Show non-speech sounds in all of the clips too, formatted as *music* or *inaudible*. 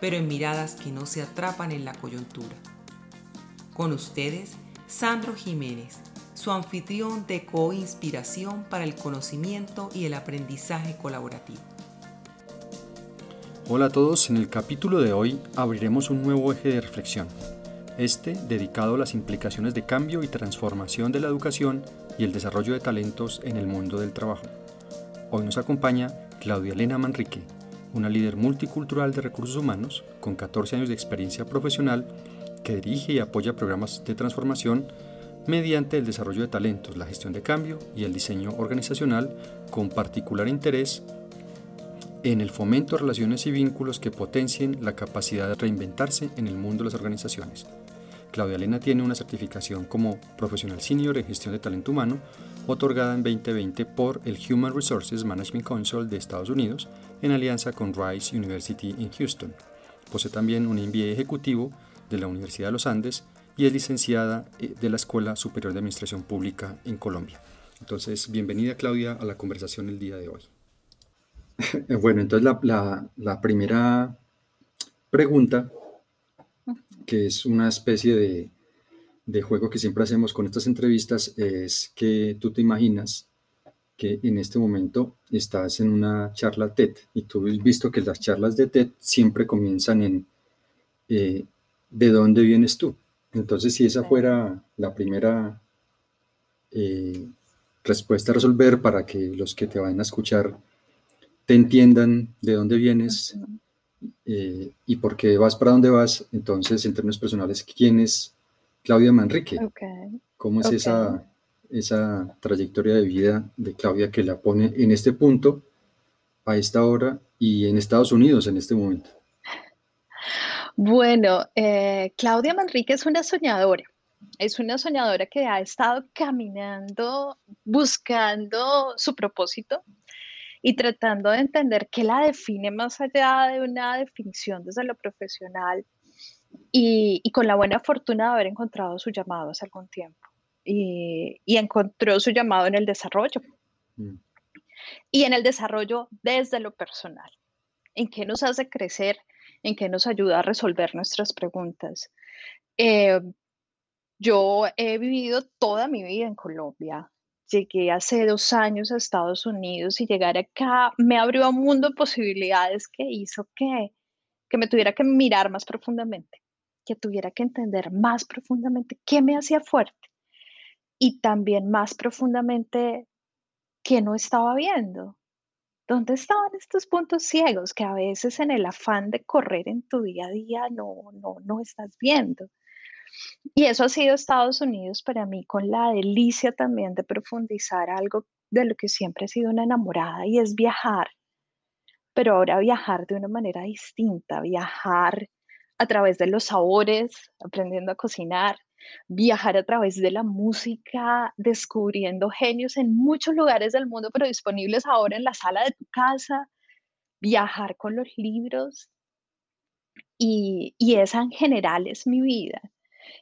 pero en miradas que no se atrapan en la coyuntura. Con ustedes, Sandro Jiménez, su anfitrión de co-inspiración para el conocimiento y el aprendizaje colaborativo. Hola a todos, en el capítulo de hoy abriremos un nuevo eje de reflexión, este dedicado a las implicaciones de cambio y transformación de la educación y el desarrollo de talentos en el mundo del trabajo. Hoy nos acompaña Claudia Elena Manrique, una líder multicultural de recursos humanos con 14 años de experiencia profesional que dirige y apoya programas de transformación mediante el desarrollo de talentos, la gestión de cambio y el diseño organizacional con particular interés en el fomento de relaciones y vínculos que potencien la capacidad de reinventarse en el mundo de las organizaciones. Claudia Elena tiene una certificación como profesional senior en gestión de talento humano, otorgada en 2020 por el Human Resources Management Council de Estados Unidos en alianza con Rice University en Houston. Posee también un MBA ejecutivo de la Universidad de los Andes y es licenciada eh, de la Escuela Superior de Administración Pública en Colombia. Entonces, bienvenida Claudia a la conversación el día de hoy. *laughs* bueno, entonces la, la primera pregunta que es una especie de, juego que siempre hacemos con estas entrevistas, es que tú te imaginas que en este momento estás en una charla TED y tú has visto que las charlas de TED siempre comienzan en eh, ¿de dónde vienes tú? Entonces, si esa fuera la primera eh, respuesta a resolver para que los que te vayan a escuchar te entiendan de dónde vienes, eh, y por qué vas para dónde vas. Entonces, en términos personales, ¿quién es Claudia Manrique? ¿Cómo es esa, esa trayectoria de vida de Claudia que la pone en este punto, a esta hora y en Estados Unidos en este momento? Bueno, eh, Claudia Manrique es una soñadora. Es una soñadora que ha estado caminando, buscando su propósito, y tratando de entender qué la define más allá de una definición desde lo profesional y, con la buena fortuna de haber encontrado su llamado hace algún tiempo. Y, encontró su llamado en el desarrollo. Mm. Y en el desarrollo desde lo personal. En qué nos hace crecer, en qué nos ayuda a resolver nuestras preguntas. Eh, yo he vivido toda mi vida en Colombia, llegué hace dos años a Estados Unidos y llegar acá me abrió un mundo de posibilidades que hizo que, que me tuviera que mirar más profundamente, que tuviera que entender más profundamente qué me hacía fuerte y también más profundamente qué no estaba viendo. ¿Dónde estaban estos puntos ciegos que a veces en el afán de correr en tu día a día no, no, no estás viendo? Y eso ha sido Estados Unidos para mí con la delicia también de profundizar algo de lo que siempre he sido una enamorada y es viajar, pero ahora viajar de una manera distinta, viajar a través de los sabores, aprendiendo a cocinar, viajar a través de la música, descubriendo genios en muchos lugares del mundo, pero disponibles ahora en la sala de tu casa, viajar con los libros. Y, y esa en general es mi vida.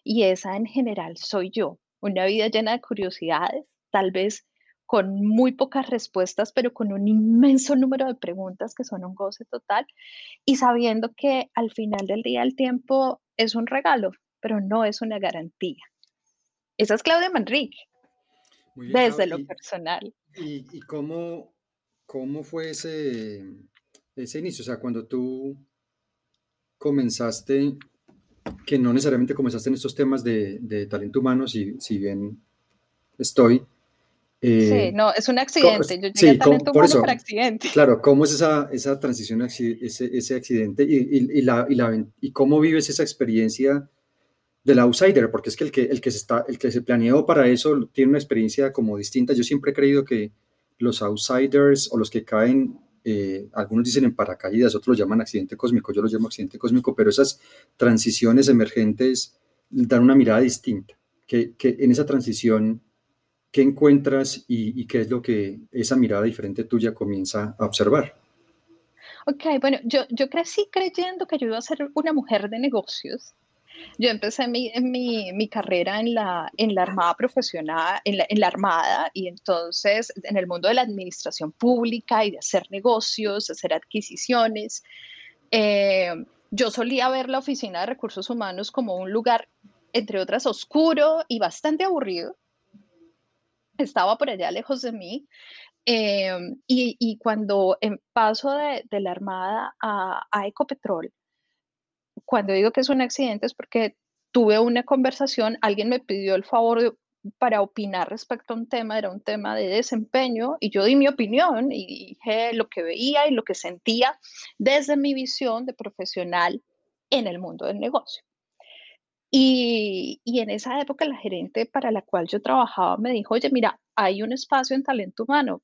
Y esa en general soy yo, una vida llena de curiosidades, tal vez con muy pocas respuestas, pero con un inmenso número de preguntas que son un goce total y sabiendo que al final del día el tiempo es un regalo, pero no es una garantía. Esa es Claudia Manrique, desde lo personal. ¿Y, cómo, cómo fue ese, ese inicio? O sea, cuando tú comenzaste que no necesariamente comenzaste en estos temas de, talento humano, si, si bien estoy. Eh, sí, no, es un accidente. Yo llegué a talento humano por accidente. Claro, ¿cómo es esa, esa transición, ese, ese accidente y, y, la, y, la, y cómo vives esa experiencia del outsider? Porque es que el que, el que, se está, el que se planeó para eso tiene una experiencia como distinta. Yo siempre he creído que los outsiders o los que caen eh, algunos dicen en paracaídas, otros lo llaman accidente cósmico, yo lo llamo accidente cósmico, pero esas transiciones emergentes dan una mirada distinta, que, en esa transición, ¿qué encuentras y, qué es lo que esa mirada diferente tuya comienza a observar? Ok, bueno, yo, yo crecí creyendo que yo iba a ser una mujer de negocios yo empecé mi, mi, carrera en la, en la Armada profesional, en la, en la, Armada, y entonces en el mundo de la administración pública y de hacer negocios, hacer adquisiciones. Eh, yo solía ver la Oficina de Recursos Humanos como un lugar, entre otras, oscuro y bastante aburrido. Estaba por allá lejos de mí. Eh, y, y, cuando en paso de, de la Armada a, a Ecopetrol, cuando digo que es un accidente es porque tuve una conversación, alguien me pidió el favor para opinar respecto a un tema, era un tema de desempeño y yo di mi opinión y dije lo que veía y lo que sentía desde mi visión de profesional en el mundo del negocio. Y, y, en esa época la gerente para la cual yo trabajaba me dijo, oye, mira, hay un espacio en talento humano,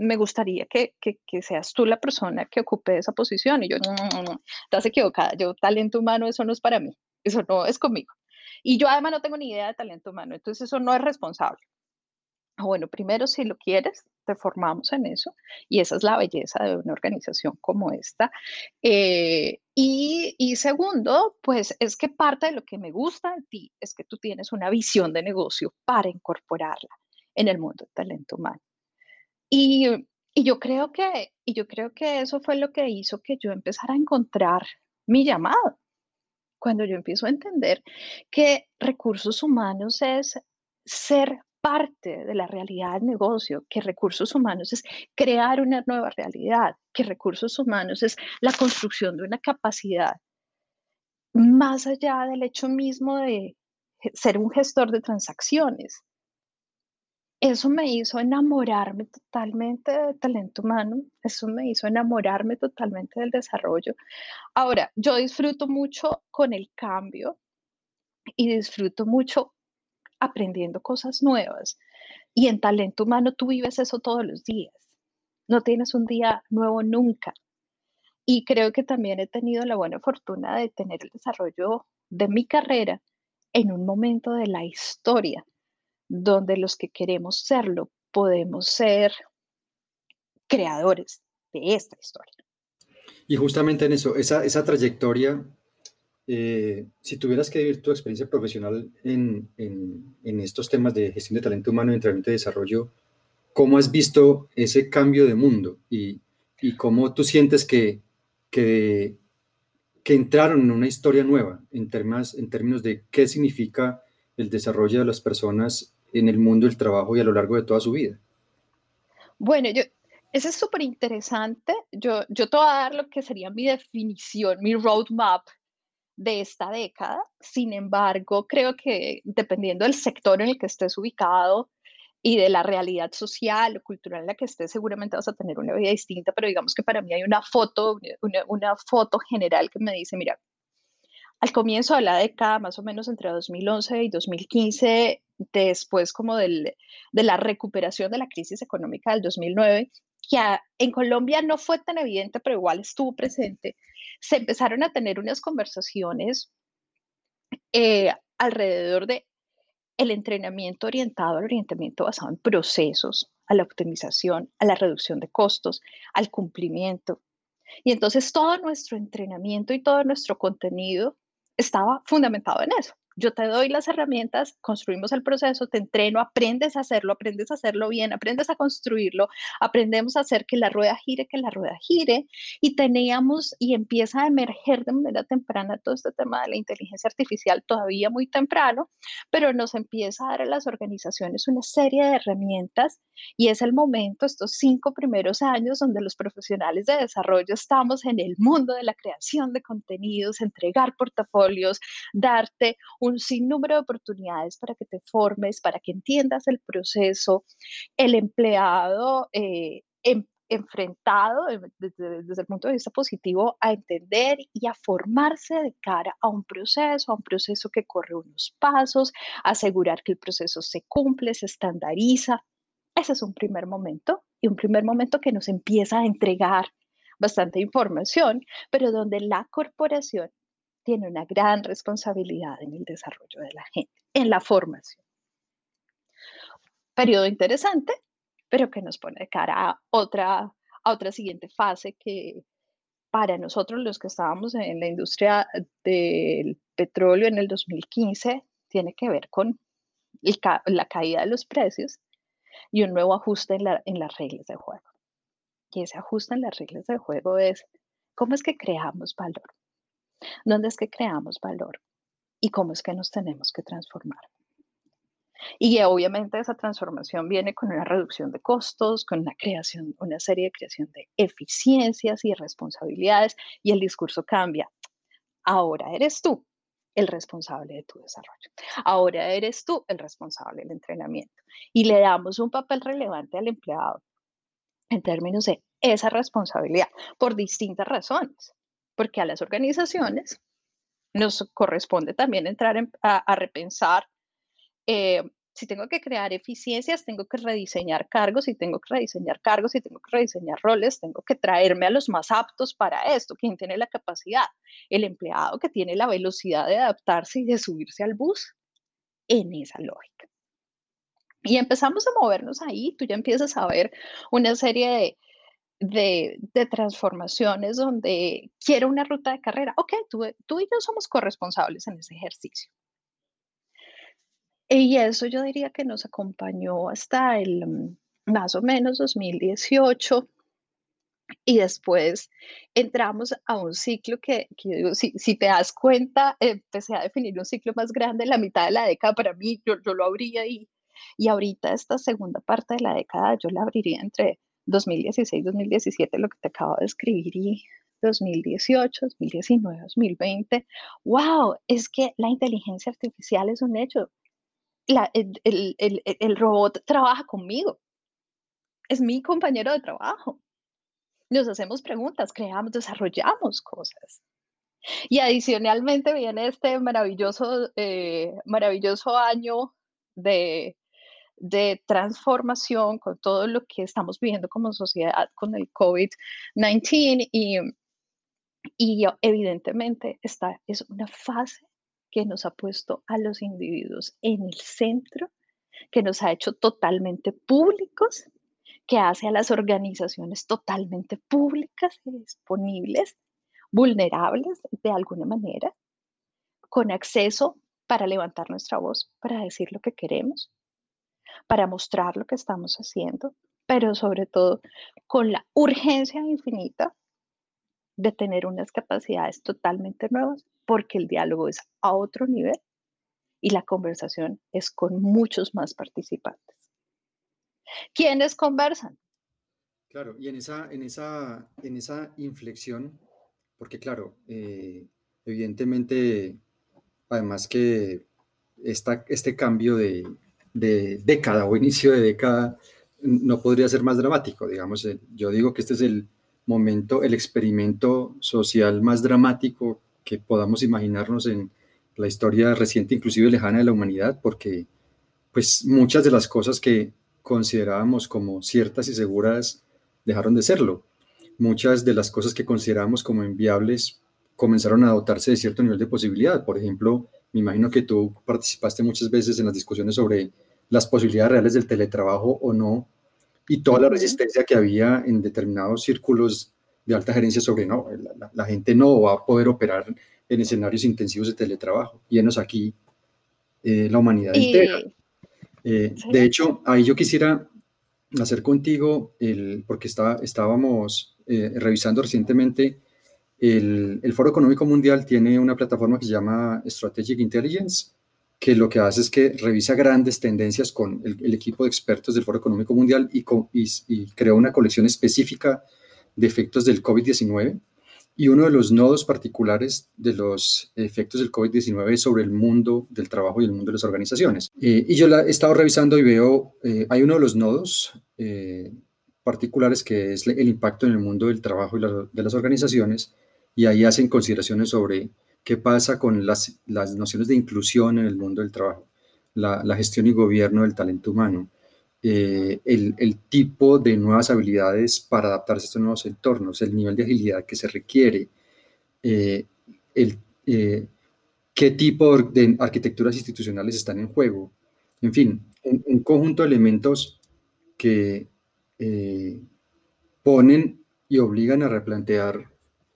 me gustaría que, seas tú la persona que ocupe esa posición. Y yo, no, no, no, estás equivocada, yo talento humano, eso no es para mí, eso no es conmigo. Y yo además no tengo ni idea de talento humano, entonces eso no es responsable. Ah, bueno, primero, si lo quieres, te formamos en eso y esa es la belleza de una organización como esta. Eh, y, y, segundo, pues es que parte de lo que me gusta de ti es que tú tienes una visión de negocio para incorporarla en el mundo del talento humano. Y, yo creo que, eso fue lo que hizo que yo empezara a encontrar mi llamado. Cuando yo empiezo a entender que recursos humanos es ser parte de la realidad del negocio, que recursos humanos es crear una nueva realidad, que recursos humanos es la construcción de una capacidad más allá del hecho mismo de ser un gestor de transacciones, eso me hizo enamorarme totalmente del talento humano, eso me hizo enamorarme totalmente del desarrollo. Ahora, yo disfruto mucho con el cambio y disfruto mucho aprendiendo cosas nuevas. Y en talento humano tú vives eso todos los días. No tienes un día nuevo nunca. Y creo que también he tenido la buena fortuna de tener el desarrollo de mi carrera en un momento de la historia donde los que queremos serlo podemos ser creadores de esta historia. Y justamente en eso, esa, esa trayectoria, eh, si tuvieras que vivir tu experiencia profesional en, en, estos temas de gestión de talento humano, entrenamiento y desarrollo, ¿cómo has visto ese cambio de mundo y, y cómo tú sientes que, que, que, entraron en una historia nueva en, términos, en términos de qué significa el desarrollo de las personas en el mundo del trabajo y a lo largo de toda su vida? Bueno, yo, eso es súper interesante. Yo, yo te voy a dar lo que sería mi definición, mi roadmap de esta década. Sin embargo, creo que dependiendo del sector en el que estés ubicado y de la realidad social o cultural en la que estés, seguramente vas a tener una vida distinta, pero digamos que para mí hay una foto, una, una foto general que me dice, mira, al comienzo de la década, más o menos entre 2011 y 2015, después como del, de la recuperación de la crisis económica del 2009, que en Colombia no fue tan evidente, pero igual estuvo presente, se empezaron a tener unas conversaciones eh, alrededor de el entrenamiento orientado al orientamiento basado en procesos, a la optimización, a la reducción de costos, al cumplimiento. Y entonces todo nuestro entrenamiento y todo nuestro contenido estaba fundamentado en eso yo te doy las herramientas, construimos el proceso, te entreno, aprendes a hacerlo, aprendes a hacerlo bien, aprendes a construirlo, aprendemos a hacer que la rueda gire, que la rueda gire, y teníamos y empieza a emerger de manera temprana todo este tema de la inteligencia artificial todavía muy temprano, pero nos empieza a dar a las organizaciones una serie de herramientas y es el momento, estos cinco primeros años donde los profesionales de desarrollo estamos en el mundo de la creación de contenidos, entregar portafolios, darte un sinnúmero de oportunidades para que te formes, para que entiendas el proceso. El empleado eh, em, enfrentado desde, el punto de vista positivo a entender y a formarse de cara a un proceso, a un proceso que corre unos pasos, asegurar que el proceso se cumple, se estandariza. Ese es un primer momento y un primer momento que nos empieza a entregar bastante información, pero donde la corporación tiene una gran responsabilidad en el desarrollo de la gente, en la formación. Periodo interesante, pero que nos pone de cara a otra, a otra siguiente fase que para nosotros los que estábamos en la industria del petróleo en el 2015 tiene que ver con la caída de los precios y un nuevo ajuste en, en las reglas de juego. Y ese ajuste en las reglas de juego es cómo es que creamos valor, dónde es que creamos valor y cómo es que nos tenemos que transformar. Y obviamente esa transformación viene con una reducción de costos, con una creación, una serie de creación de eficiencias y responsabilidades y el discurso cambia. Ahora eres tú el responsable de tu desarrollo. Ahora eres tú el responsable del entrenamiento. Y le damos un papel relevante al empleado en términos de esa responsabilidad por distintas razones. Porque a las organizaciones nos corresponde también entrar a, repensar eh, si tengo que crear eficiencias, tengo que rediseñar cargos, y tengo que rediseñar cargos, y tengo que rediseñar roles, tengo que traerme a los más aptos para esto. ¿Quién tiene la capacidad? El empleado que tiene la velocidad de adaptarse y de subirse al bus en esa lógica. Y empezamos a movernos ahí, tú ya empiezas a ver una serie de, de, transformaciones donde quiero una ruta de carrera. Ok, tú, y yo somos corresponsables en ese ejercicio. Y eso yo diría que nos acompañó hasta el mm, más o menos 2018. Y después entramos a un ciclo que, si, te das cuenta, empecé a definir un ciclo más grande, la mitad de la década para mí, yo, yo lo abría ahí. Y ahorita esta segunda parte de la década yo la abriría entre 2016, 2017, lo que te acabo de escribir, y 2018, 2019, 2020. ¡Wow! Es que la inteligencia artificial es un hecho el, robot trabaja conmigo. Es mi compañero de trabajo. Nos hacemos preguntas, creamos, desarrollamos cosas. Y adicionalmente viene este maravilloso, eh, maravilloso año de, de transformación con todo lo que estamos viviendo como sociedad con el COVID-19 y, y evidentemente esta es una fase que nos ha puesto a los individuos en el centro, que nos ha hecho totalmente públicos, que hace a las organizaciones totalmente públicas y disponibles, vulnerables de alguna manera, con acceso para levantar nuestra voz, para decir lo que queremos, para mostrar lo que estamos haciendo, pero sobre todo con la urgencia infinita de tener unas capacidades totalmente nuevas porque el diálogo es a otro nivel y la conversación es con muchos más participantes. ¿Quiénes conversan? Claro, y en esa, en esa, en esa inflexión, porque claro, eh, evidentemente, además que esta, este cambio de, de, década o inicio de década no podría ser más dramático, digamos, eh, yo digo que este es el momento, el experimento social más dramático que podamos imaginarnos en la historia reciente, inclusive lejana de la humanidad, porque pues muchas de las cosas que considerábamos como ciertas y seguras dejaron de serlo. Muchas de las cosas que considerábamos como inviables comenzaron a dotarse de cierto nivel de posibilidad. Por ejemplo, me imagino que tú participaste muchas veces en las discusiones sobre las posibilidades reales del teletrabajo o no, y toda la resistencia que había en determinados círculos de alta gerencia sobre no, la, gente no va a poder operar en escenarios intensivos de teletrabajo. Y enos aquí eh, la humanidad entera. Eh, de hecho, ahí yo quisiera hacer contigo, el, porque está, estábamos eh, revisando recientemente, el, el, Foro Económico Mundial tiene una plataforma que se llama Strategic Intelligence, que lo que hace es que revisa grandes tendencias con el, equipo de expertos del Foro Económico Mundial y, y, y una colección específica de efectos del COVID-19 y uno de los nodos particulares de los efectos del COVID-19 sobre el mundo del trabajo y el mundo de las organizaciones. Eh, y yo la he estado revisando y veo, eh, hay uno de los nodos eh, particulares que es el impacto en el mundo del trabajo y de las organizaciones, y ahí hacen consideraciones sobre qué pasa con las, las nociones de inclusión en el mundo del trabajo, la, gestión y gobierno del talento humano, eh, el, tipo de nuevas habilidades para adaptarse a estos nuevos entornos, el nivel de agilidad que se requiere, eh, el, eh, qué tipo de arquitecturas institucionales están en juego. En fin, un, conjunto de elementos que ponen y obligan a replantear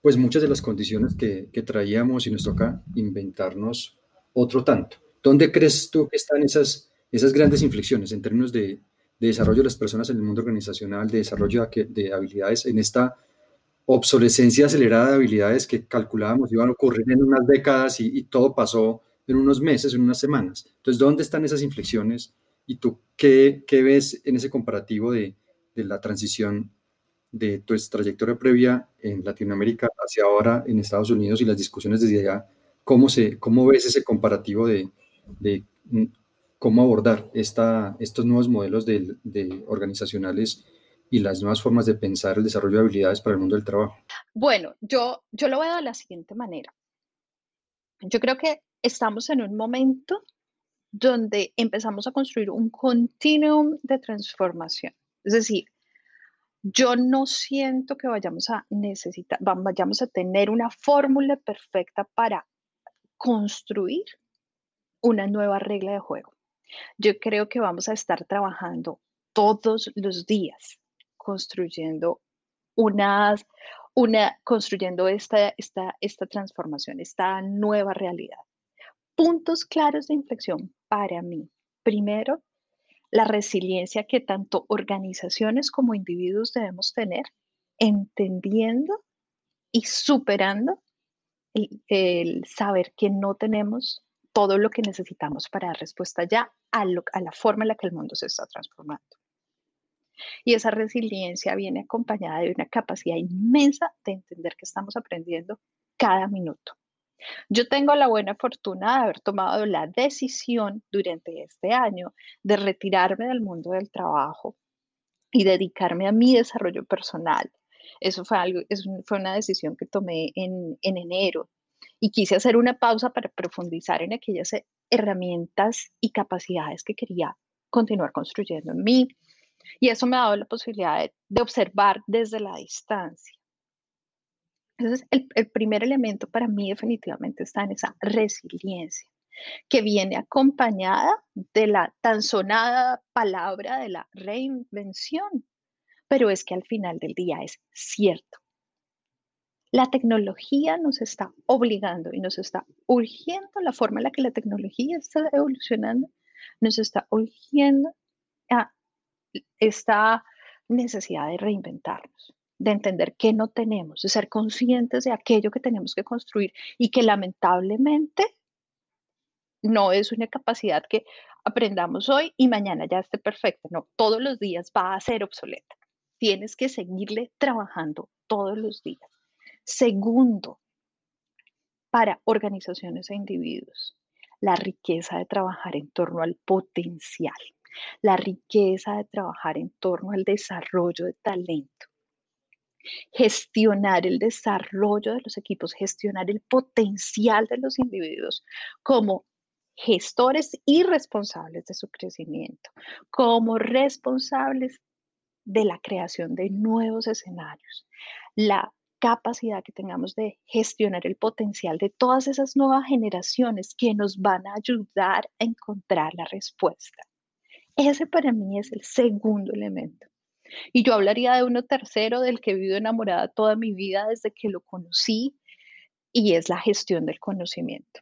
pues muchas de las condiciones que, traíamos y nos toca inventarnos otro tanto. ¿Dónde crees tú que están esas, esas grandes inflexiones en términos de, de desarrollo de las personas en el mundo organizacional, de desarrollo de, habilidades, en esta obsolescencia acelerada de habilidades que calculábamos iban a ocurrir en unas décadas y, todo pasó en unos meses, en unas semanas. Entonces, ¿dónde están esas inflexiones? ¿Y tú qué, qué ves en ese comparativo de, de la transición de tu trayectoria previa en Latinoamérica hacia ahora en Estados Unidos y las discusiones desde allá? ¿Cómo, se, cómo ves ese comparativo de, de cómo abordar esta, estos nuevos modelos de, organizacionales y las nuevas formas de pensar el desarrollo de habilidades para el mundo del trabajo? Bueno, yo, yo lo veo de la siguiente manera. Yo creo que estamos en un momento donde empezamos a construir un continuum de transformación. Es decir, yo no siento que vayamos a necesitar, vayamos a tener una fórmula perfecta para construir una nueva regla de juego. Yo creo que vamos a estar trabajando todos los días construyendo una, construyendo esta, esta, esta transformación, esta nueva realidad. Puntos claros de inflexión para mí. Primero, la resiliencia que tanto organizaciones como individuos debemos tener, entendiendo y superando el, saber que no tenemos todo lo que necesitamos para dar respuesta ya a, la forma en la que el mundo se está transformando. Y esa resiliencia viene acompañada de una capacidad inmensa de entender que estamos aprendiendo cada minuto. Yo tengo la buena fortuna de haber tomado la decisión durante este año de retirarme del mundo del trabajo y dedicarme a mi desarrollo personal. Eso fue, algo, fue una decisión que tomé en, en enero y quise hacer una pausa para profundizar en aquellas herramientas y capacidades que quería continuar construyendo en mí. Y eso me ha dado la posibilidad de, observar desde la distancia. Entonces, el, el, primer elemento para mí definitivamente está en esa resiliencia, que viene acompañada de la tan sonada palabra de la reinvención, pero es que al final del día es cierto. La tecnología nos está obligando y nos está urgiendo la forma en la que la tecnología está evolucionando, nos está urgiendo a esta necesidad de reinventarnos, de entender qué no tenemos, de ser conscientes de aquello que tenemos que construir y que lamentablemente no es una capacidad que aprendamos hoy y mañana ya esté perfecta. No, todos los días va a ser obsoleta. Tienes que seguirle trabajando todos los días. Segundo, para organizaciones e individuos, la riqueza de trabajar en torno al potencial, la riqueza de trabajar en torno al desarrollo de talento, gestionar el desarrollo de los equipos, gestionar el potencial de los individuos como gestores y responsables de su crecimiento, como responsables de la creación de nuevos escenarios, la capacidad que tengamos de gestionar el potencial de todas esas nuevas generaciones que nos van a ayudar a encontrar la respuesta. Ese para mí es el segundo elemento. Y yo hablaría de uno tercero del que he vivido enamorada toda mi vida desde que lo conocí y es la gestión del conocimiento.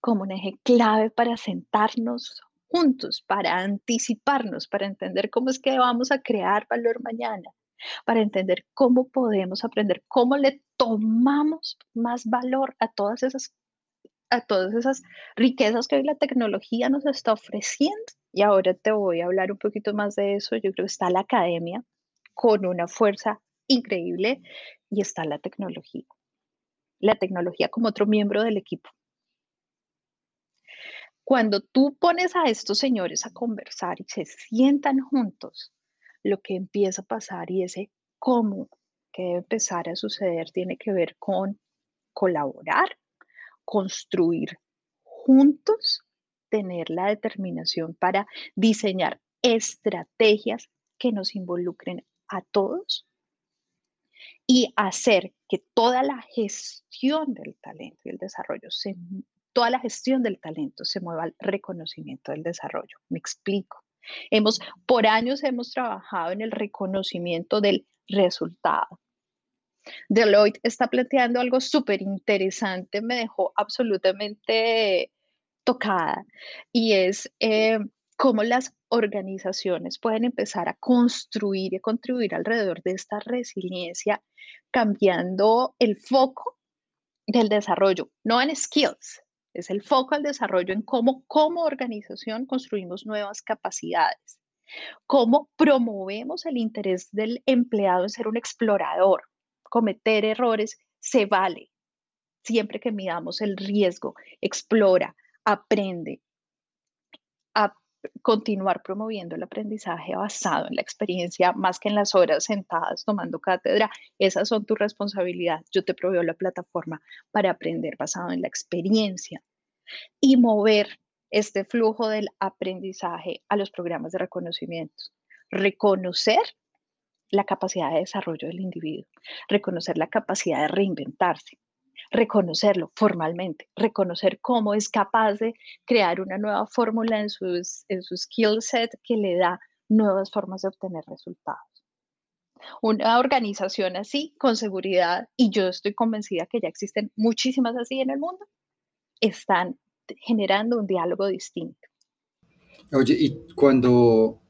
Como un eje clave para sentarnos juntos, para anticiparnos, para entender cómo es que vamos a crear valor mañana, para entender cómo podemos aprender, cómo le tomamos más valor a todas esas a todas esas riquezas que hoy la tecnología nos está ofreciendo. Y ahora te voy a hablar un poquito más de eso. Yo creo que está la academia con una fuerza increíble y está la tecnología. La tecnología como otro miembro del equipo. Cuando tú pones a estos señores a conversar y se sientan juntos, lo que empieza a pasar y ese cómo que debe empezar a suceder tiene que ver con colaborar, construir juntos, tener la determinación para diseñar estrategias que nos involucren a todos y hacer que toda la gestión del talento y el desarrollo se toda la gestión del talento se mueva al reconocimiento del desarrollo. Me explico. Hemos, por años hemos trabajado en el reconocimiento del resultado. Deloitte está planteando algo súper interesante, me dejó absolutamente tocada, y es eh, cómo las organizaciones pueden empezar a construir y contribuir alrededor de esta resiliencia, cambiando el foco del desarrollo, no en skills, es el foco al desarrollo en cómo como organización construimos nuevas capacidades, cómo promovemos el interés del empleado en ser un explorador, cometer errores se vale, siempre que midamos el riesgo, explora, aprende, a continuar promoviendo el aprendizaje basado en la experiencia más que en las horas sentadas tomando cátedra. Esas son tu responsabilidad. Yo te proveo la plataforma para aprender basado en la experiencia y mover este flujo del aprendizaje a los programas de reconocimiento. Reconocer la capacidad de desarrollo del individuo, reconocer la capacidad de reinventarse, reconocerlo formalmente, reconocer cómo es capaz de crear una nueva fórmula en, sus, en su skill set que le da nuevas formas de obtener resultados. Una organización así, con seguridad, y yo estoy convencida que ya existen muchísimas así en el mundo, están generando un diálogo distinto. Oye, y cuando,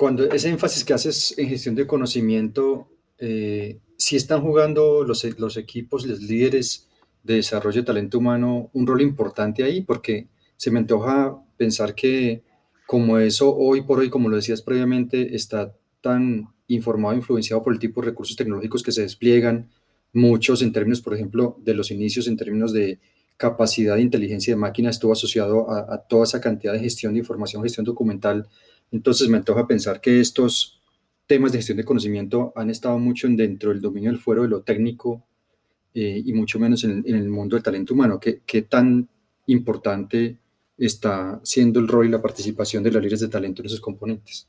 cuando ese énfasis que haces en gestión de conocimiento, eh, si están jugando los, los equipos, los líderes de desarrollo de talento humano un rol importante ahí, porque se me antoja pensar que como eso hoy por hoy, como lo decías previamente, está tan informado, influenciado por el tipo de recursos tecnológicos que se despliegan, muchos en términos, por ejemplo, de los inicios, en términos de capacidad de inteligencia de máquina, estuvo asociado a toda esa cantidad de gestión de información, gestión documental. Entonces me antoja pensar que estos temas de gestión de conocimiento han estado mucho dentro del dominio del fuero de lo técnico eh, y mucho menos en, el mundo del talento humano. ¿Qué, ¿Qué, tan importante está siendo el rol y la participación de los líderes de talento en esos componentes?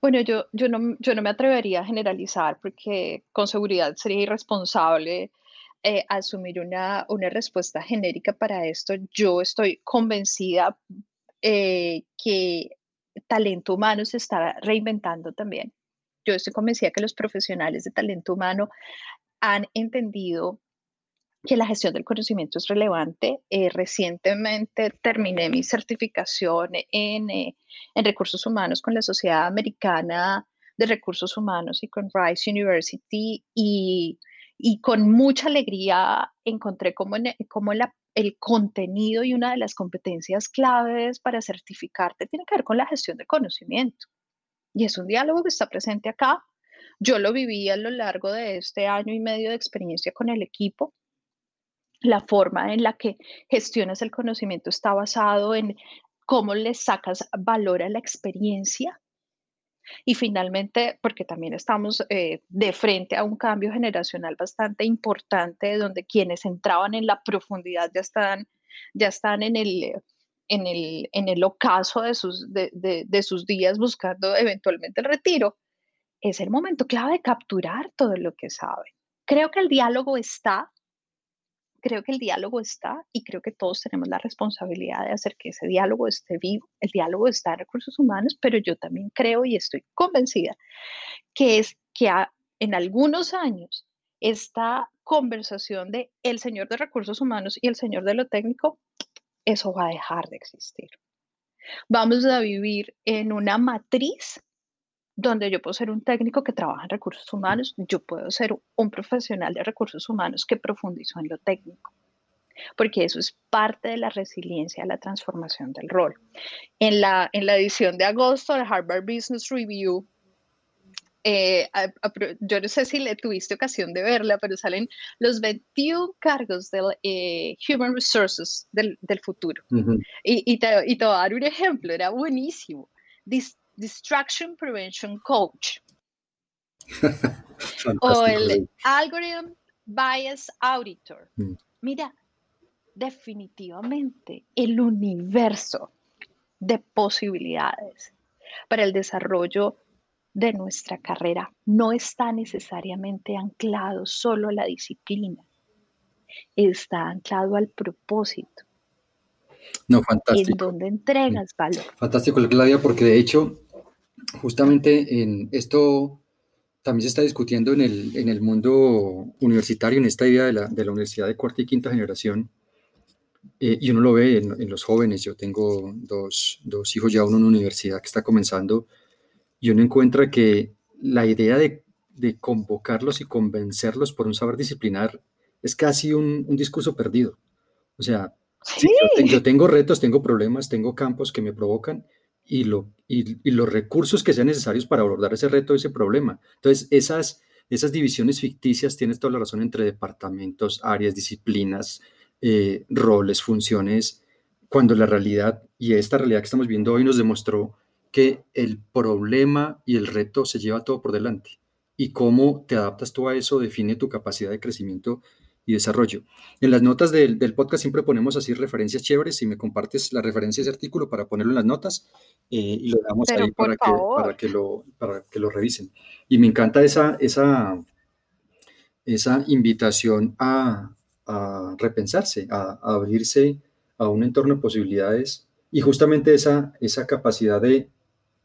Bueno, yo, yo, no, yo no me atrevería a generalizar porque con seguridad sería irresponsable eh, asumir una, una, respuesta genérica para esto. Yo estoy convencida eh, que talento humano se está reinventando también. Yo estoy convencida que los profesionales de talento humano han entendido que la gestión del conocimiento es relevante. Eh, recientemente terminé mi certificación en, eh, en, recursos humanos con la Sociedad Americana de Recursos Humanos y con Rice University y, con mucha alegría encontré cómo, cómo la el contenido y una de las competencias claves para certificarte tiene que ver con la gestión de conocimiento. Y es un diálogo que está presente acá. Yo lo viví a lo largo de este año y medio de experiencia con el equipo. La forma en la que gestionas el conocimiento está basado en cómo le sacas valor a la experiencia y finalmente, porque también estamos eh, de frente a un cambio generacional bastante importante, donde quienes entraban en la profundidad ya están, ya están en el, en el, en el ocaso de sus, de, de sus días buscando eventualmente el retiro, es el momento clave de capturar todo lo que saben. Creo que el diálogo está, creo que el diálogo está y creo que todos tenemos la responsabilidad de hacer que ese diálogo esté vivo. El diálogo está en recursos humanos, pero yo también creo y estoy convencida que es que en algunos años esta conversación de el señor de recursos humanos y el señor de lo técnico, eso va a dejar de existir. Vamos a vivir en una matriz donde yo puedo ser un técnico que trabaja en recursos humanos, yo puedo ser un profesional de recursos humanos que profundizó en lo técnico, porque eso es parte de la resiliencia, la transformación del rol. En la, en la edición de agosto de Harvard Business Review, eh, yo no sé si le tuviste ocasión de verla, pero salen los 21 cargos del eh, Human Resources del, del futuro. y, y, te, y, te, voy a dar un ejemplo, era buenísimo. Distraction Prevention Coach. *laughs* o el Algorithm Bias Auditor. Mm. Mira, definitivamente el universo de posibilidades para el desarrollo de nuestra carrera no está necesariamente anclado solo a la disciplina, está anclado al propósito. No, fantástico. En donde entregas valor. Fantástico, Claudia, porque de hecho, justamente en esto también se está discutiendo en el, en el mundo universitario, en esta idea de la, de la universidad de cuarta y quinta generación, eh, y uno lo ve en, los jóvenes. Yo tengo dos, dos, hijos ya, uno en una universidad que está comenzando, y uno encuentra que la idea de, de convocarlos y convencerlos por un saber disciplinar es casi un, un discurso perdido. O sea, yo, tengo retos, tengo problemas, tengo campos que me provocan y, lo, y, y, los recursos que sean necesarios para abordar ese reto, ese problema. Entonces, esas, esas divisiones ficticias, tienes toda la razón, entre departamentos, áreas, disciplinas, eh, roles, funciones, cuando la realidad y esta realidad que estamos viendo hoy nos demostró que el problema y el reto se lleva todo por delante. Y cómo te adaptas tú a eso define tu capacidad de crecimiento y desarrollo. En las notas del, podcast siempre ponemos así referencias chéveres. Si me compartes la referencia de ese artículo para ponerlo en las notas eh, y lo damos ahí para que, para que, lo, para que lo revisen. Y me encanta esa, esa, esa invitación a, a repensarse, a, abrirse a un entorno de posibilidades y justamente esa, esa capacidad de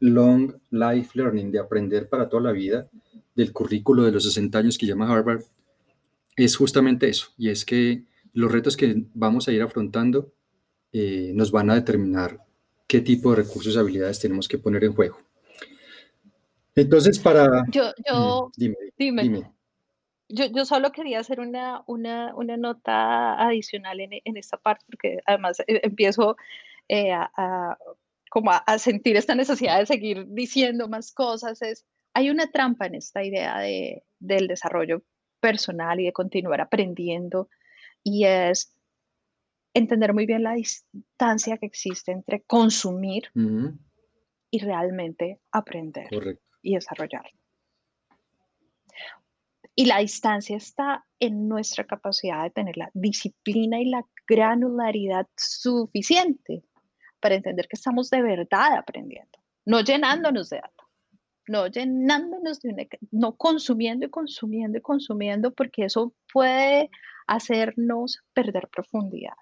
long life learning, de aprender para toda la vida, del currículo de los 60 años que llama Harvard, es justamente eso, y es que los retos que vamos a ir afrontando eh, nos van a determinar qué tipo de recursos y habilidades tenemos que poner en juego. Entonces, para... Yo, yo, mm, dime, dime. Yo, solo quería hacer una, una, nota adicional en, esta parte, porque además eh, empiezo eh, a, como a, sentir esta necesidad de seguir diciendo más cosas. Es, hay una trampa en esta idea de, del desarrollo personal y de continuar aprendiendo, y es entender muy bien la distancia que existe entre consumir y realmente aprender y desarrollar. Y la distancia está en nuestra capacidad de tener la disciplina y la granularidad suficiente para entender que estamos de verdad aprendiendo, no llenándonos de datos, no llenándonos de una, no consumiendo y consumiendo y consumiendo, porque eso puede hacernos perder profundidad.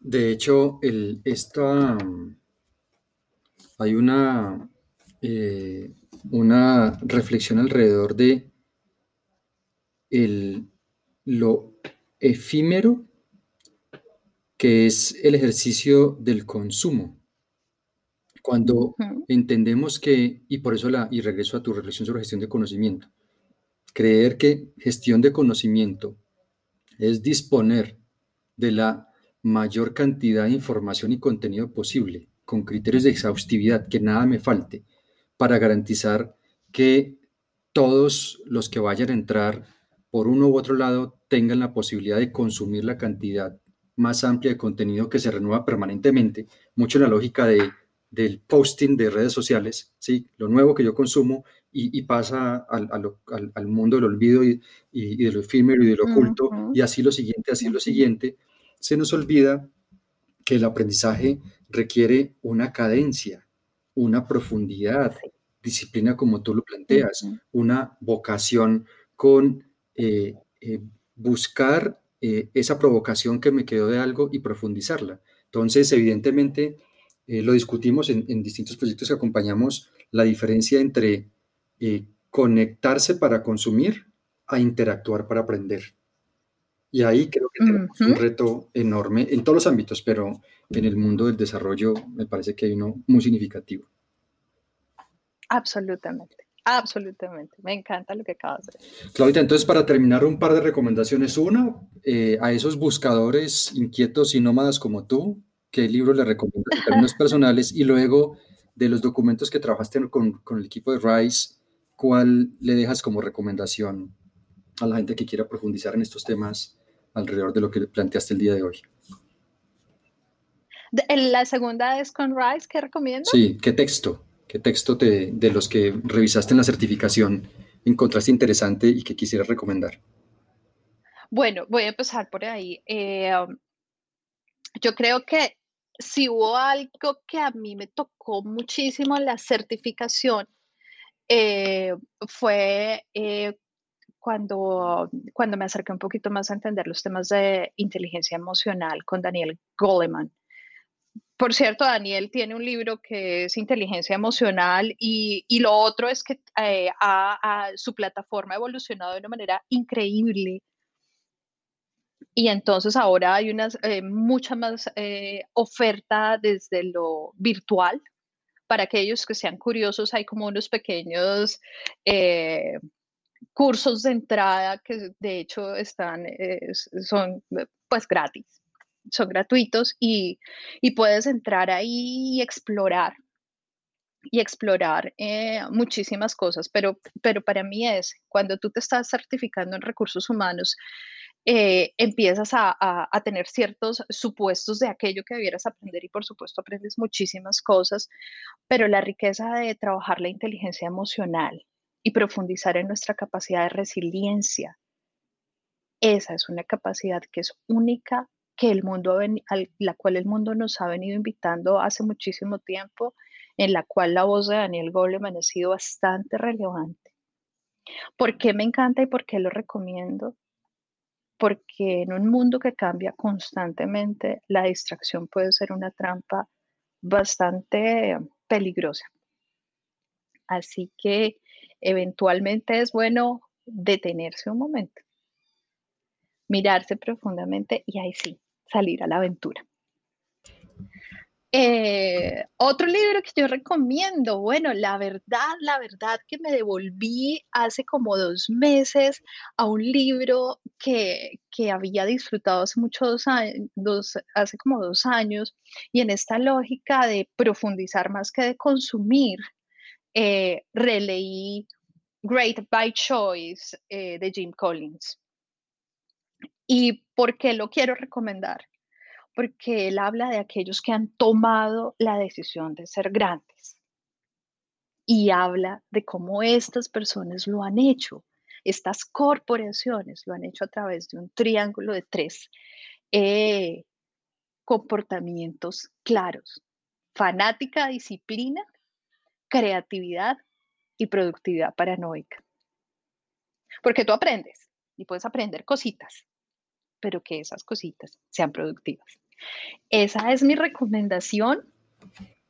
De hecho, el, esta, hay una, eh, una reflexión alrededor de el, lo efímero que es el ejercicio del consumo. Cuando entendemos que, y por eso la, y regreso a tu reflexión sobre gestión de conocimiento, creer que gestión de conocimiento es disponer de la mayor cantidad de información y contenido posible, con criterios de exhaustividad, que nada me falte, para garantizar que todos los que vayan a entrar por uno u otro lado tengan la posibilidad de consumir la cantidad más amplia de contenido que se renueva permanentemente, mucho en la lógica de, del posting de redes sociales, ¿sí? lo nuevo que yo consumo y, pasa al, al, mundo del olvido y, y, de lo efímero y de lo oculto, y así lo siguiente, así lo siguiente, se nos olvida que el aprendizaje requiere una cadencia, una profundidad, disciplina como tú lo planteas, una vocación con eh, eh, buscar eh, esa provocación que me quedó de algo y profundizarla. Entonces, evidentemente, lo discutimos en, distintos proyectos que acompañamos, la diferencia entre conectarse para consumir a interactuar para aprender. Y ahí creo que tenemos un reto enorme en todos los ámbitos, pero en el mundo del desarrollo me parece que hay uno muy significativo. Absolutamente. Absolutamente, me encanta lo que acabas de decir. Claudia, entonces para terminar un par de recomendaciones. Una, eh, a esos buscadores inquietos y nómadas como tú, ¿qué libro le recomiendas en términos *laughs* personales? Y luego, de los documentos que trabajaste con, con, el equipo de RISE, ¿cuál le dejas como recomendación a la gente que quiera profundizar en estos temas alrededor de lo que planteaste el día de hoy? la segunda es con RISE, ¿qué recomiendas? Sí, ¿qué texto? ¿Qué texto de los que revisaste en la certificación encontraste interesante y que quisieras recomendar? Bueno, voy a empezar por ahí. Eh, um, yo creo que si hubo algo que a mí me tocó muchísimo en la certificación, eh, fue eh, cuando, cuando me acerqué un poquito más a entender los temas de inteligencia emocional con Daniel Goleman. Por cierto, Daniel tiene un libro que es Inteligencia Emocional y, y lo otro es que eh, su plataforma ha evolucionado de una manera increíble. Y entonces ahora hay una, eh, mucha más eh, oferta desde lo virtual. Para aquellos que sean curiosos, hay como unos pequeños cursos de entrada que de hecho están, son pues gratis son gratuitos y, puedes entrar ahí y explorar y explorar eh, muchísimas cosas, pero, pero para mí es cuando tú te estás certificando en recursos humanos, eh, empiezas a, a, tener ciertos supuestos de aquello que debieras aprender y por supuesto aprendes muchísimas cosas, pero la riqueza de trabajar la inteligencia emocional y profundizar en nuestra capacidad de resiliencia, esa es una capacidad que es única que el mundo, la cual el mundo nos ha venido invitando hace muchísimo tiempo, en la cual la voz de Daniel Goleman ha sido bastante relevante. ¿Por qué me encanta y por qué lo recomiendo? Porque en un mundo que cambia constantemente, la distracción puede ser una trampa bastante peligrosa. Así que eventualmente es bueno detenerse un momento, mirarse profundamente y ahí sí, salir a la aventura. Eh, otro libro que yo recomiendo, bueno, la verdad, la verdad que me devolví hace como dos meses a un libro que, había disfrutado hace muchos años, hace como dos años, y en esta lógica de profundizar más que de consumir, eh, releí Great by Choice eh, de Jim Collins. ¿Y por qué lo quiero recomendar? Porque él habla de aquellos que han tomado la decisión de ser grandes. Y habla de cómo estas personas lo han hecho. Estas corporaciones lo han hecho a través de un triángulo de tres eh, comportamientos claros. Fanática disciplina, creatividad y productividad paranoica. Porque tú aprendes y puedes aprender cositas, pero que esas cositas sean productivas. Esa es mi recomendación.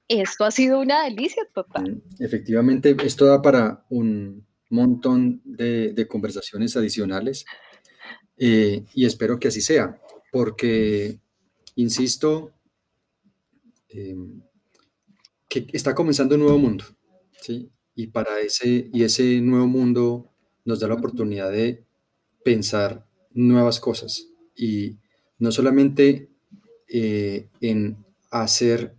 Esto ha sido una delicia total. Mm, efectivamente, esto da para un montón de, conversaciones adicionales eh, y espero que así sea, porque, insisto, em, que está comenzando un nuevo mundo, ¿sí? Y para ese, y ese nuevo mundo nos da la oportunidad de pensar nuevas cosas, y no solamente eh, en hacer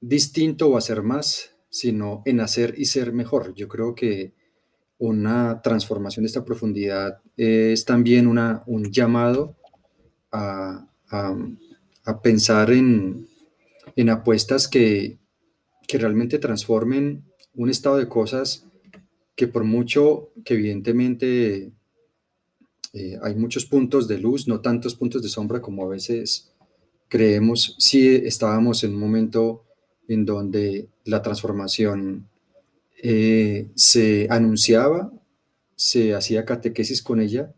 distinto o hacer más, sino en hacer y ser mejor. Yo creo que una transformación de esta profundidad es también una, un llamado a, pensar en, apuestas que, que realmente transformen un estado de cosas que por mucho que evidentemente eh, hay muchos puntos de luz, no tantos puntos de sombra como a veces creemos. Sí estábamos en un momento en donde la transformación eh, se anunciaba, se hacía catequesis con ella,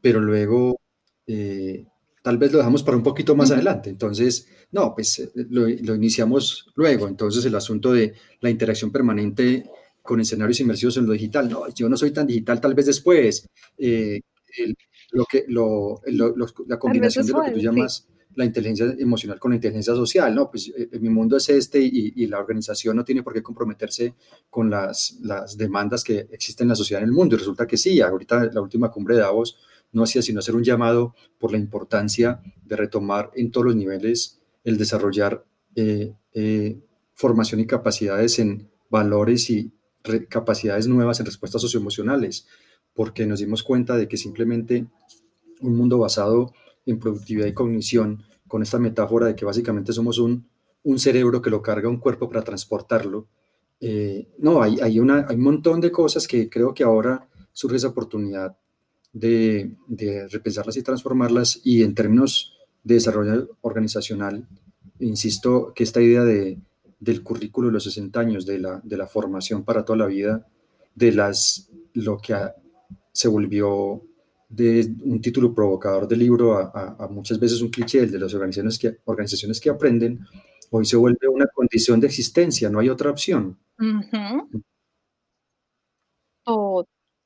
pero luego eh, tal vez lo dejamos para un poquito más adelante. Entonces, no, pues lo, iniciamos luego. Entonces, el asunto de la interacción permanente con escenarios inmersivos en lo digital, no, yo no soy tan digital, tal vez después lo que, lo, la combinación de lo que tú llamas la inteligencia emocional con la inteligencia social, ¿no? Pues eh, mi mundo es este y, la organización no tiene por qué comprometerse con las, las demandas que existen en la sociedad en el mundo. Y resulta que sí, ahorita la última cumbre de Davos no hacía sino hacer un llamado por la importancia de retomar en todos los niveles el desarrollar eh, eh, formación y capacidades en valores y capacidades nuevas en respuestas socioemocionales porque nos dimos cuenta de que simplemente un mundo basado en productividad y cognición, con esta metáfora de que básicamente somos un, un cerebro que lo carga un cuerpo para transportarlo, eh, no, hay, hay, una, hay un montón de cosas que creo que ahora surge esa oportunidad de, de repensarlas y transformarlas y en términos de desarrollo organizacional, insisto que esta idea de, del currículo de los 60 años, de la, de la formación para toda la vida, de las, lo que se volvió de un título provocador del libro a, muchas veces un cliché, el de las organizaciones que, organizaciones que aprenden, hoy se vuelve una condición de existencia, no hay otra opción.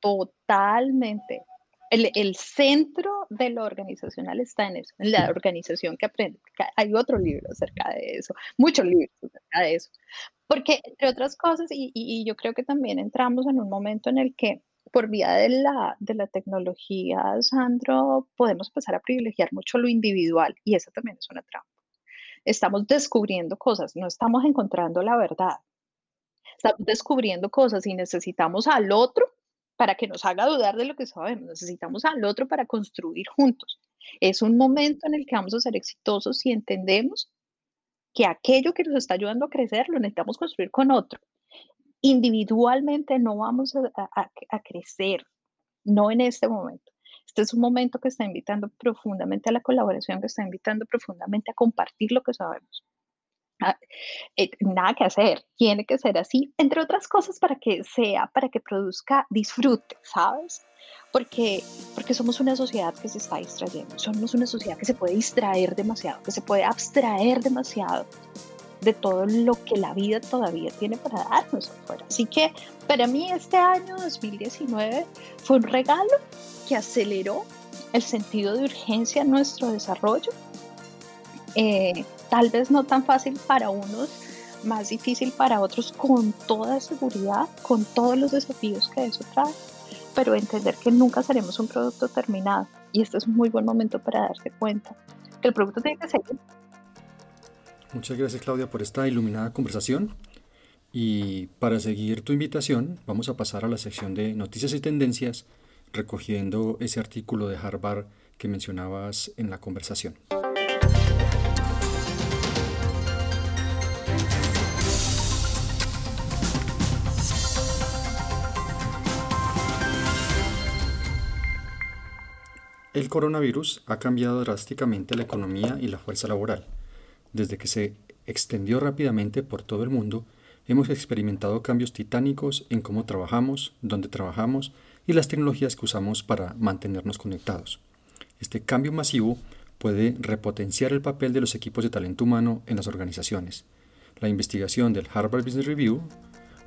Totalmente. El, centro de lo organizacional está en eso, en la organización que aprende. Hay otro libro acerca de eso, muchos libros acerca de eso. Porque, entre otras cosas, y, yo creo que también entramos en un momento en el que por vía de la, de la tecnología, Sandro, podemos pasar a privilegiar mucho lo individual y esa también es una trampa. Estamos descubriendo cosas, no estamos encontrando la verdad. Estamos descubriendo cosas y necesitamos al otro para que nos haga dudar de lo que sabemos. Necesitamos al otro para construir juntos. Es un momento en el que vamos a ser exitosos si entendemos que aquello que nos está ayudando a crecer lo necesitamos construir con otro. Individualmente no vamos a, crecer, no en este momento. Este es un momento que está invitando profundamente a la colaboración, que está invitando profundamente a compartir lo que sabemos. Ah, eh, nada que hacer, tiene que ser así, entre otras cosas para que sea, para que produzca disfrute, ¿sabes? Porque, porque somos una sociedad que se está distrayendo, somos una sociedad que se puede distraer demasiado, que se puede abstraer demasiado de todo lo que la vida todavía tiene para darnos afuera. Así que para mí este año 2019 fue un regalo que aceleró el sentido de urgencia en nuestro desarrollo. Eh, tal vez no tan fácil para unos, más difícil para otros, con toda seguridad, con todos los desafíos que eso trae, pero entender que nunca seremos un producto terminado. Y este es un muy buen momento para darse cuenta que el producto tiene que seguir. Muchas gracias Claudia por esta iluminada conversación. Y para seguir tu invitación, vamos a pasar a la sección de noticias y tendencias, recogiendo ese artículo de Harvard que mencionabas en la conversación. El coronavirus ha cambiado drásticamente la economía y la fuerza laboral. Desde que se extendió rápidamente por todo el mundo, hemos experimentado cambios titánicos en cómo trabajamos, dónde trabajamos y las tecnologías que usamos para mantenernos conectados. Este cambio masivo puede repotenciar el papel de los equipos de talento humano en las organizaciones. La investigación del Harvard Business Review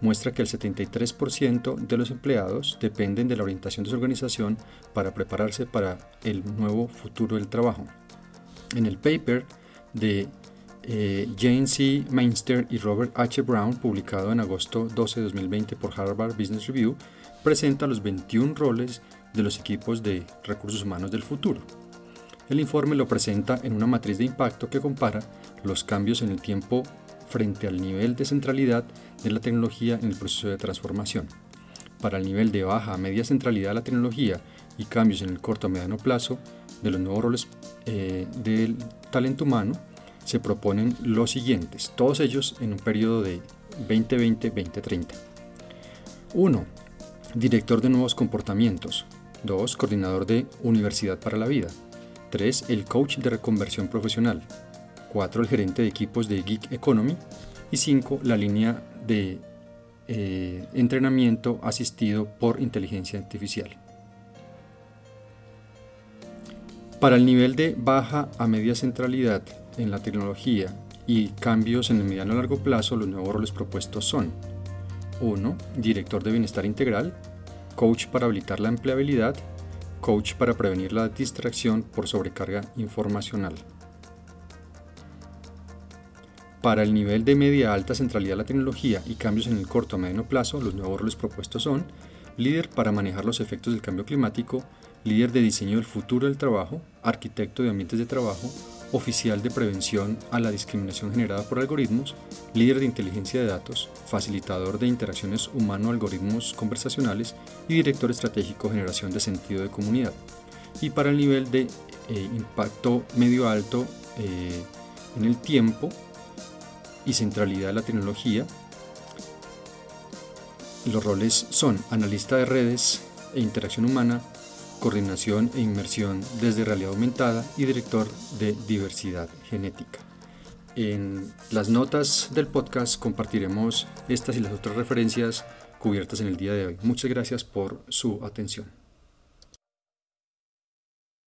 muestra que el 73% de los empleados dependen de la orientación de su organización para prepararse para el nuevo futuro del trabajo. En el paper de eh, Jane C. Mainster y Robert H. Brown, publicado en agosto 12 de 2020 por Harvard Business Review, presenta los 21 roles de los equipos de recursos humanos del futuro. El informe lo presenta en una matriz de impacto que compara los cambios en el tiempo frente al nivel de centralidad de la tecnología en el proceso de transformación. Para el nivel de baja a media centralidad de la tecnología y cambios en el corto a mediano plazo de los nuevos roles eh, del talento humano, se proponen los siguientes, todos ellos en un periodo de 2020-2030. 1. Director de nuevos comportamientos. 2. Coordinador de Universidad para la Vida. 3. El coach de reconversión profesional. 4 el gerente de equipos de Geek Economy y 5 la línea de eh, entrenamiento asistido por inteligencia artificial. Para el nivel de baja a media centralidad en la tecnología y cambios en el mediano a largo plazo, los nuevos roles propuestos son 1. Director de bienestar integral, coach para habilitar la empleabilidad, coach para prevenir la distracción por sobrecarga informacional. Para el nivel de media alta centralidad de la tecnología y cambios en el corto a mediano plazo, los nuevos roles propuestos son líder para manejar los efectos del cambio climático, líder de diseño del futuro del trabajo, arquitecto de ambientes de trabajo, oficial de prevención a la discriminación generada por algoritmos, líder de inteligencia de datos, facilitador de interacciones humano-algoritmos conversacionales y director estratégico generación de sentido de comunidad. Y para el nivel de eh, impacto medio alto eh, en el tiempo, y centralidad de la tecnología. Los roles son analista de redes e interacción humana, coordinación e inmersión desde realidad aumentada y director de diversidad genética. En las notas del podcast compartiremos estas y las otras referencias cubiertas en el día de hoy. Muchas gracias por su atención.